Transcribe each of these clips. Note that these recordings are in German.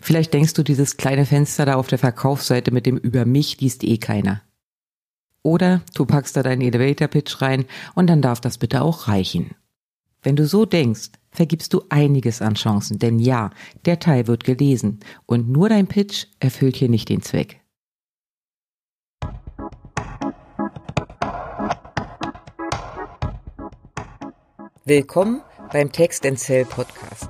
Vielleicht denkst du, dieses kleine Fenster da auf der Verkaufsseite mit dem Über mich liest eh keiner. Oder du packst da deinen Elevator Pitch rein und dann darf das bitte auch reichen. Wenn du so denkst, vergibst du einiges an Chancen, denn ja, der Teil wird gelesen und nur dein Pitch erfüllt hier nicht den Zweck. Willkommen beim Text Cell Podcast.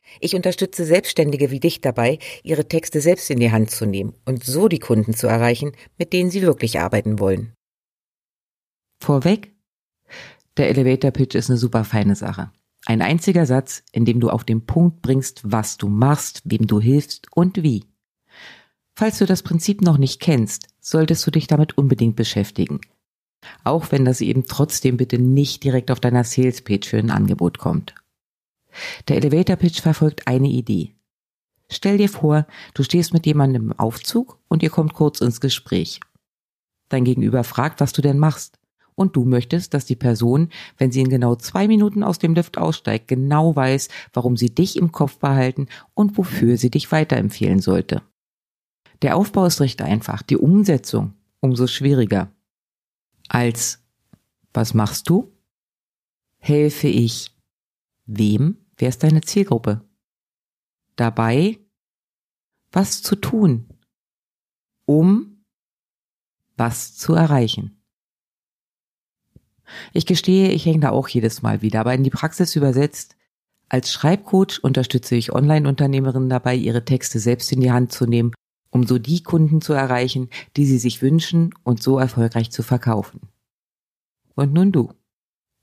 Ich unterstütze Selbstständige wie dich dabei, ihre Texte selbst in die Hand zu nehmen und so die Kunden zu erreichen, mit denen sie wirklich arbeiten wollen. Vorweg, der Elevator Pitch ist eine super feine Sache. Ein einziger Satz, in dem du auf den Punkt bringst, was du machst, wem du hilfst und wie. Falls du das Prinzip noch nicht kennst, solltest du dich damit unbedingt beschäftigen. Auch wenn das eben trotzdem bitte nicht direkt auf deiner Sales Page für ein Angebot kommt. Der Elevator Pitch verfolgt eine Idee. Stell dir vor, du stehst mit jemandem im Aufzug und ihr kommt kurz ins Gespräch. Dein Gegenüber fragt, was du denn machst und du möchtest, dass die Person, wenn sie in genau zwei Minuten aus dem Lift aussteigt, genau weiß, warum sie dich im Kopf behalten und wofür sie dich weiterempfehlen sollte. Der Aufbau ist recht einfach, die Umsetzung umso schwieriger. Als was machst du? Helfe ich wem? Wer ist deine Zielgruppe? Dabei was zu tun, um was zu erreichen. Ich gestehe, ich hänge da auch jedes Mal wieder, aber in die Praxis übersetzt. Als Schreibcoach unterstütze ich Online-Unternehmerinnen dabei, ihre Texte selbst in die Hand zu nehmen, um so die Kunden zu erreichen, die sie sich wünschen und so erfolgreich zu verkaufen. Und nun du.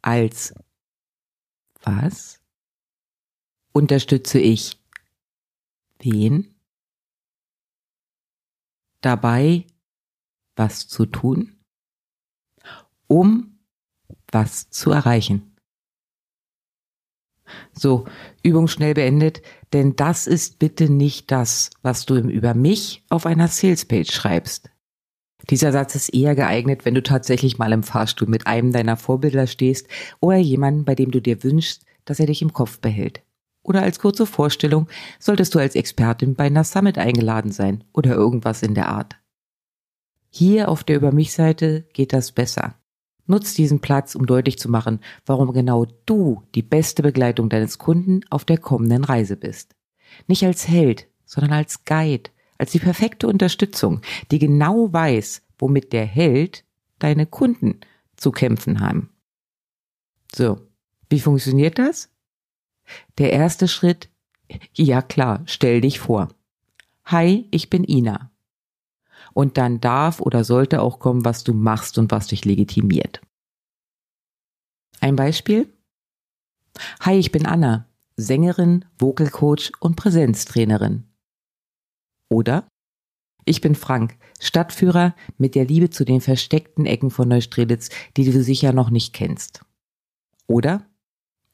Als was unterstütze ich wen dabei, was zu tun, um was zu erreichen. So, Übung schnell beendet, denn das ist bitte nicht das, was du Über mich auf einer Salespage schreibst. Dieser Satz ist eher geeignet, wenn du tatsächlich mal im Fahrstuhl mit einem deiner Vorbilder stehst oder jemanden, bei dem du dir wünschst, dass er dich im Kopf behält. Oder als kurze Vorstellung solltest du als Expertin bei einer Summit eingeladen sein oder irgendwas in der Art. Hier auf der Über mich Seite geht das besser. Nutz diesen Platz, um deutlich zu machen, warum genau du die beste Begleitung deines Kunden auf der kommenden Reise bist. Nicht als Held, sondern als Guide, als die perfekte Unterstützung, die genau weiß, womit der Held deine Kunden zu kämpfen haben. So, wie funktioniert das? Der erste Schritt, ja klar, stell dich vor. Hi, ich bin Ina und dann darf oder sollte auch kommen, was du machst und was dich legitimiert. Ein Beispiel? Hi, ich bin Anna, Sängerin, Vocal Coach und Präsenztrainerin. Oder? Ich bin Frank, Stadtführer mit der Liebe zu den versteckten Ecken von Neustrelitz, die du sicher noch nicht kennst. Oder?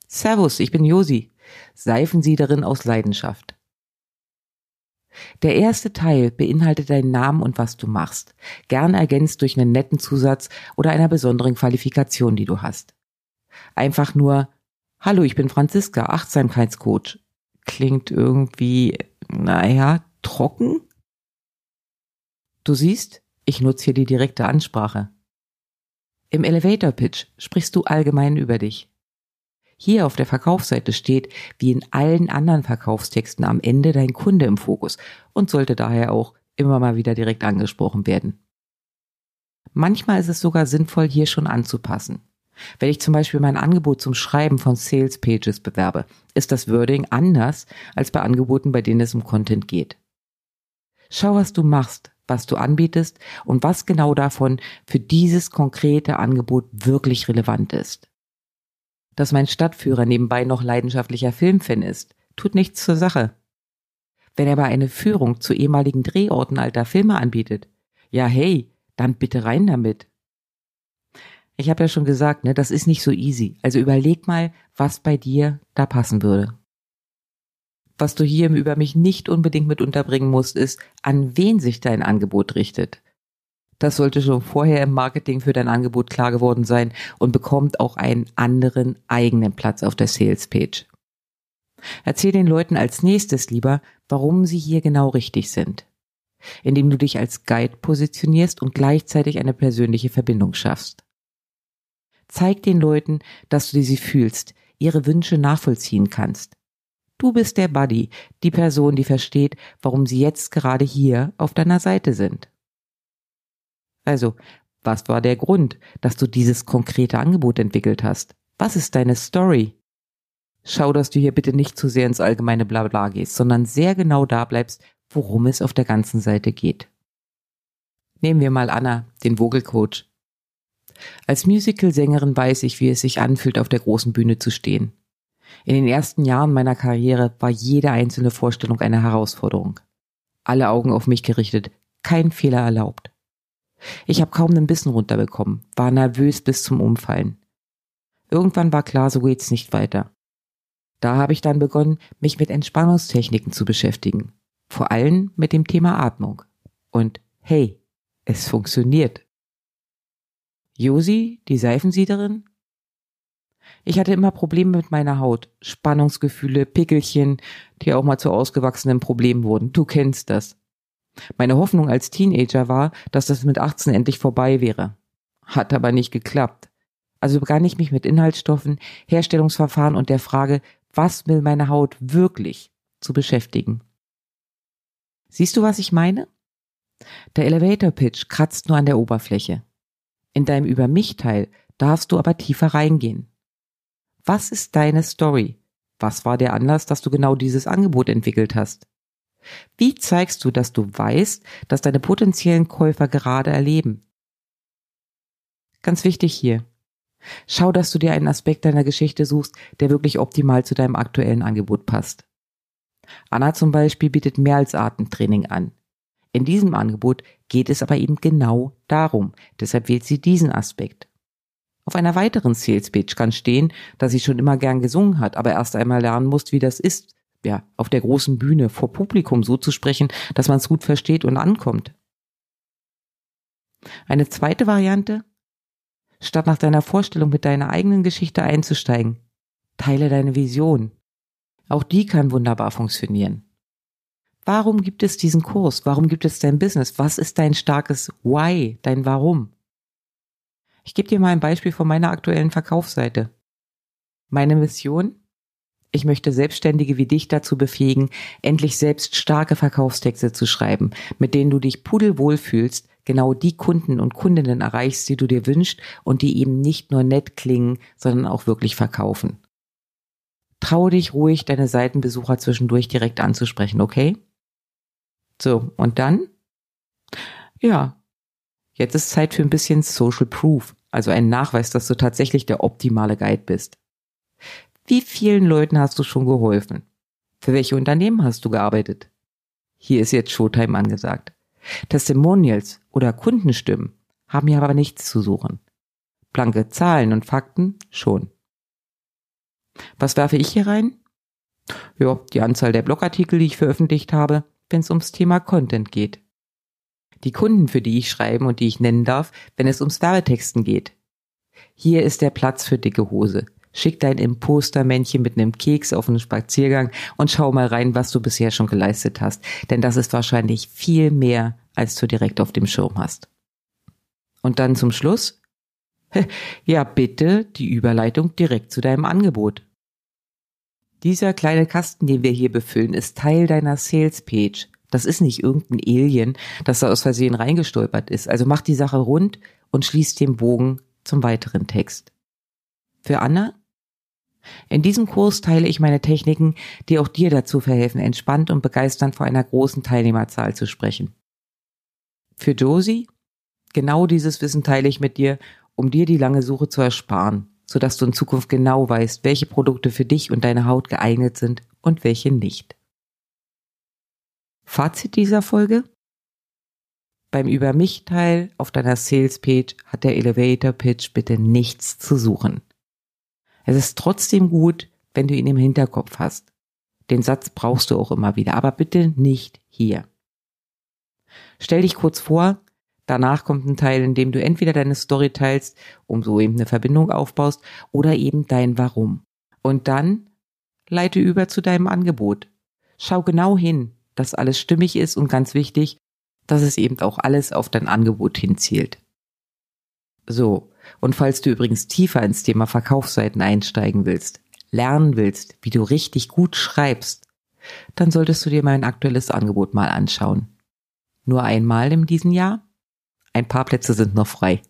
Servus, ich bin Josi, Seifensiederin aus Leidenschaft. Der erste Teil beinhaltet deinen Namen und was du machst, gern ergänzt durch einen netten Zusatz oder einer besonderen Qualifikation, die du hast. Einfach nur Hallo, ich bin Franziska, Achtsamkeitscoach. Klingt irgendwie, naja, trocken? Du siehst, ich nutze hier die direkte Ansprache. Im Elevator Pitch sprichst du allgemein über dich. Hier auf der Verkaufsseite steht, wie in allen anderen Verkaufstexten, am Ende dein Kunde im Fokus und sollte daher auch immer mal wieder direkt angesprochen werden. Manchmal ist es sogar sinnvoll, hier schon anzupassen. Wenn ich zum Beispiel mein Angebot zum Schreiben von Sales Pages bewerbe, ist das Wording anders als bei Angeboten, bei denen es um Content geht. Schau, was du machst, was du anbietest und was genau davon für dieses konkrete Angebot wirklich relevant ist. Dass mein Stadtführer nebenbei noch leidenschaftlicher Filmfan ist, tut nichts zur Sache. Wenn er aber eine Führung zu ehemaligen Drehorten alter Filme anbietet, ja hey, dann bitte rein damit. Ich habe ja schon gesagt, ne, das ist nicht so easy. Also überleg mal, was bei dir da passen würde. Was du hier Über mich nicht unbedingt mit unterbringen musst, ist, an wen sich dein Angebot richtet. Das sollte schon vorher im Marketing für dein Angebot klar geworden sein und bekommt auch einen anderen eigenen Platz auf der Sales Page. Erzähl den Leuten als nächstes lieber, warum sie hier genau richtig sind, indem du dich als Guide positionierst und gleichzeitig eine persönliche Verbindung schaffst. Zeig den Leuten, dass du sie fühlst, ihre Wünsche nachvollziehen kannst. Du bist der Buddy, die Person, die versteht, warum sie jetzt gerade hier auf deiner Seite sind. Also, was war der Grund, dass du dieses konkrete Angebot entwickelt hast? Was ist deine Story? Schau, dass du hier bitte nicht zu sehr ins allgemeine Blabla gehst, sondern sehr genau da bleibst, worum es auf der ganzen Seite geht. Nehmen wir mal Anna, den Vogelcoach. Als Musical-Sängerin weiß ich, wie es sich anfühlt, auf der großen Bühne zu stehen. In den ersten Jahren meiner Karriere war jede einzelne Vorstellung eine Herausforderung. Alle Augen auf mich gerichtet, kein Fehler erlaubt. Ich habe kaum einen Bissen runterbekommen, war nervös bis zum Umfallen. Irgendwann war klar, so geht's nicht weiter. Da habe ich dann begonnen, mich mit Entspannungstechniken zu beschäftigen. Vor allem mit dem Thema Atmung. Und hey, es funktioniert. Josi, die Seifensiederin? Ich hatte immer Probleme mit meiner Haut, Spannungsgefühle, Pickelchen, die auch mal zu ausgewachsenen Problemen wurden. Du kennst das. Meine Hoffnung als Teenager war, dass das mit 18 endlich vorbei wäre. Hat aber nicht geklappt. Also begann ich mich mit Inhaltsstoffen, Herstellungsverfahren und der Frage, was will meine Haut wirklich, zu beschäftigen. Siehst du, was ich meine? Der Elevator Pitch kratzt nur an der Oberfläche. In deinem Über mich Teil darfst du aber tiefer reingehen. Was ist deine Story? Was war der Anlass, dass du genau dieses Angebot entwickelt hast? Wie zeigst du, dass du weißt, dass deine potenziellen Käufer gerade erleben? Ganz wichtig hier. Schau, dass du dir einen Aspekt deiner Geschichte suchst, der wirklich optimal zu deinem aktuellen Angebot passt. Anna zum Beispiel bietet mehr als Atemtraining an. In diesem Angebot geht es aber eben genau darum. Deshalb wählt sie diesen Aspekt. Auf einer weiteren Sales Page kann stehen, dass sie schon immer gern gesungen hat, aber erst einmal lernen muss, wie das ist, ja, auf der großen Bühne vor Publikum so zu sprechen, dass man es gut versteht und ankommt. Eine zweite Variante, statt nach deiner Vorstellung mit deiner eigenen Geschichte einzusteigen, teile deine Vision. Auch die kann wunderbar funktionieren. Warum gibt es diesen Kurs? Warum gibt es dein Business? Was ist dein starkes Why, dein Warum? Ich gebe dir mal ein Beispiel von meiner aktuellen Verkaufsseite. Meine Mission? Ich möchte Selbstständige wie dich dazu befähigen, endlich selbst starke Verkaufstexte zu schreiben, mit denen du dich pudelwohl fühlst, genau die Kunden und Kundinnen erreichst, die du dir wünschst und die eben nicht nur nett klingen, sondern auch wirklich verkaufen. Traue dich ruhig, deine Seitenbesucher zwischendurch direkt anzusprechen, okay? So, und dann? Ja, jetzt ist Zeit für ein bisschen Social Proof, also ein Nachweis, dass du tatsächlich der optimale Guide bist. Wie vielen Leuten hast du schon geholfen? Für welche Unternehmen hast du gearbeitet? Hier ist jetzt Showtime angesagt. Testimonials oder Kundenstimmen haben hier aber nichts zu suchen. Blanke Zahlen und Fakten schon. Was werfe ich hier rein? Ja, die Anzahl der Blogartikel, die ich veröffentlicht habe, wenn es ums Thema Content geht. Die Kunden, für die ich schreiben und die ich nennen darf, wenn es ums Werbetexten geht. Hier ist der Platz für dicke Hose. Schick dein Impostermännchen mit einem Keks auf einen Spaziergang und schau mal rein, was du bisher schon geleistet hast. Denn das ist wahrscheinlich viel mehr, als du direkt auf dem Schirm hast. Und dann zum Schluss? Ja, bitte die Überleitung direkt zu deinem Angebot. Dieser kleine Kasten, den wir hier befüllen, ist Teil deiner Sales Page. Das ist nicht irgendein Alien, das da aus Versehen reingestolpert ist. Also mach die Sache rund und schließ den Bogen zum weiteren Text. Für Anna in diesem Kurs teile ich meine Techniken, die auch dir dazu verhelfen, entspannt und begeisternd vor einer großen Teilnehmerzahl zu sprechen. Für Josie? Genau dieses Wissen teile ich mit dir, um dir die lange Suche zu ersparen, sodass du in Zukunft genau weißt, welche Produkte für dich und deine Haut geeignet sind und welche nicht. Fazit dieser Folge? Beim Über mich Teil auf deiner Sales Page hat der Elevator Pitch bitte nichts zu suchen. Es ist trotzdem gut, wenn du ihn im Hinterkopf hast. Den Satz brauchst du auch immer wieder, aber bitte nicht hier. Stell dich kurz vor, danach kommt ein Teil, in dem du entweder deine Story teilst, um so eben eine Verbindung aufbaust, oder eben dein Warum. Und dann leite über zu deinem Angebot. Schau genau hin, dass alles stimmig ist und ganz wichtig, dass es eben auch alles auf dein Angebot hinzielt. So, und falls du übrigens tiefer ins Thema Verkaufsseiten einsteigen willst, lernen willst, wie du richtig gut schreibst, dann solltest du dir mein aktuelles Angebot mal anschauen. Nur einmal in diesem Jahr? Ein paar Plätze sind noch frei.